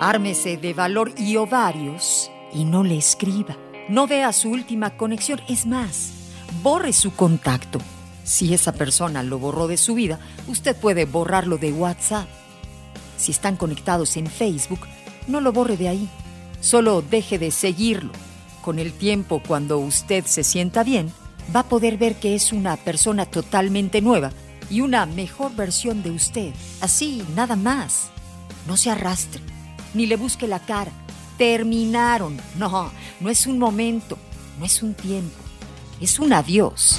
Ármese de valor y ovarios y no le escriba. No vea su última conexión. Es más, borre su contacto. Si esa persona lo borró de su vida, usted puede borrarlo de WhatsApp. Si están conectados en Facebook, no lo borre de ahí. Solo deje de seguirlo. Con el tiempo, cuando usted se sienta bien, va a poder ver que es una persona totalmente nueva y una mejor versión de usted. Así, nada más. No se arrastre, ni le busque la cara. Terminaron. No, no es un momento, no es un tiempo, es un adiós.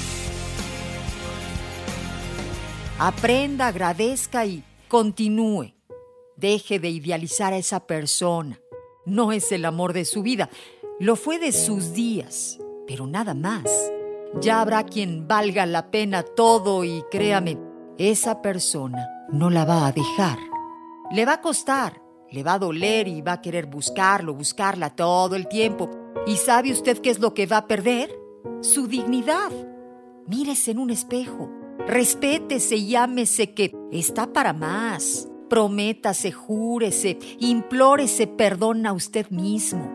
Aprenda, agradezca y continúe. Deje de idealizar a esa persona. No es el amor de su vida, lo fue de sus días, pero nada más. Ya habrá quien valga la pena todo y créame, esa persona no la va a dejar. Le va a costar, le va a doler y va a querer buscarlo, buscarla todo el tiempo. ¿Y sabe usted qué es lo que va a perder? Su dignidad. Mírese en un espejo, respétese y ámese que está para más. Prométase, júrese, implórese perdón a usted mismo.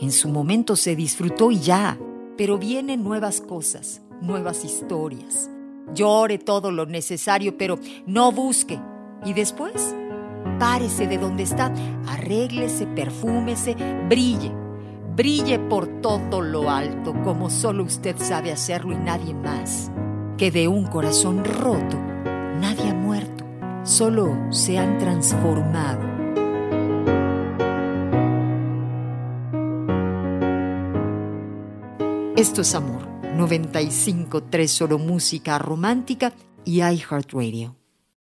En su momento se disfrutó y ya, pero vienen nuevas cosas, nuevas historias. Llore todo lo necesario, pero no busque. Y después, párese de donde está, arréglese, perfúmese, brille. Brille por todo lo alto, como solo usted sabe hacerlo y nadie más. Que de un corazón roto, nadie ha muerto, solo se han transformado. Esto es Amor 95.3 solo música romántica y iHeartRadio.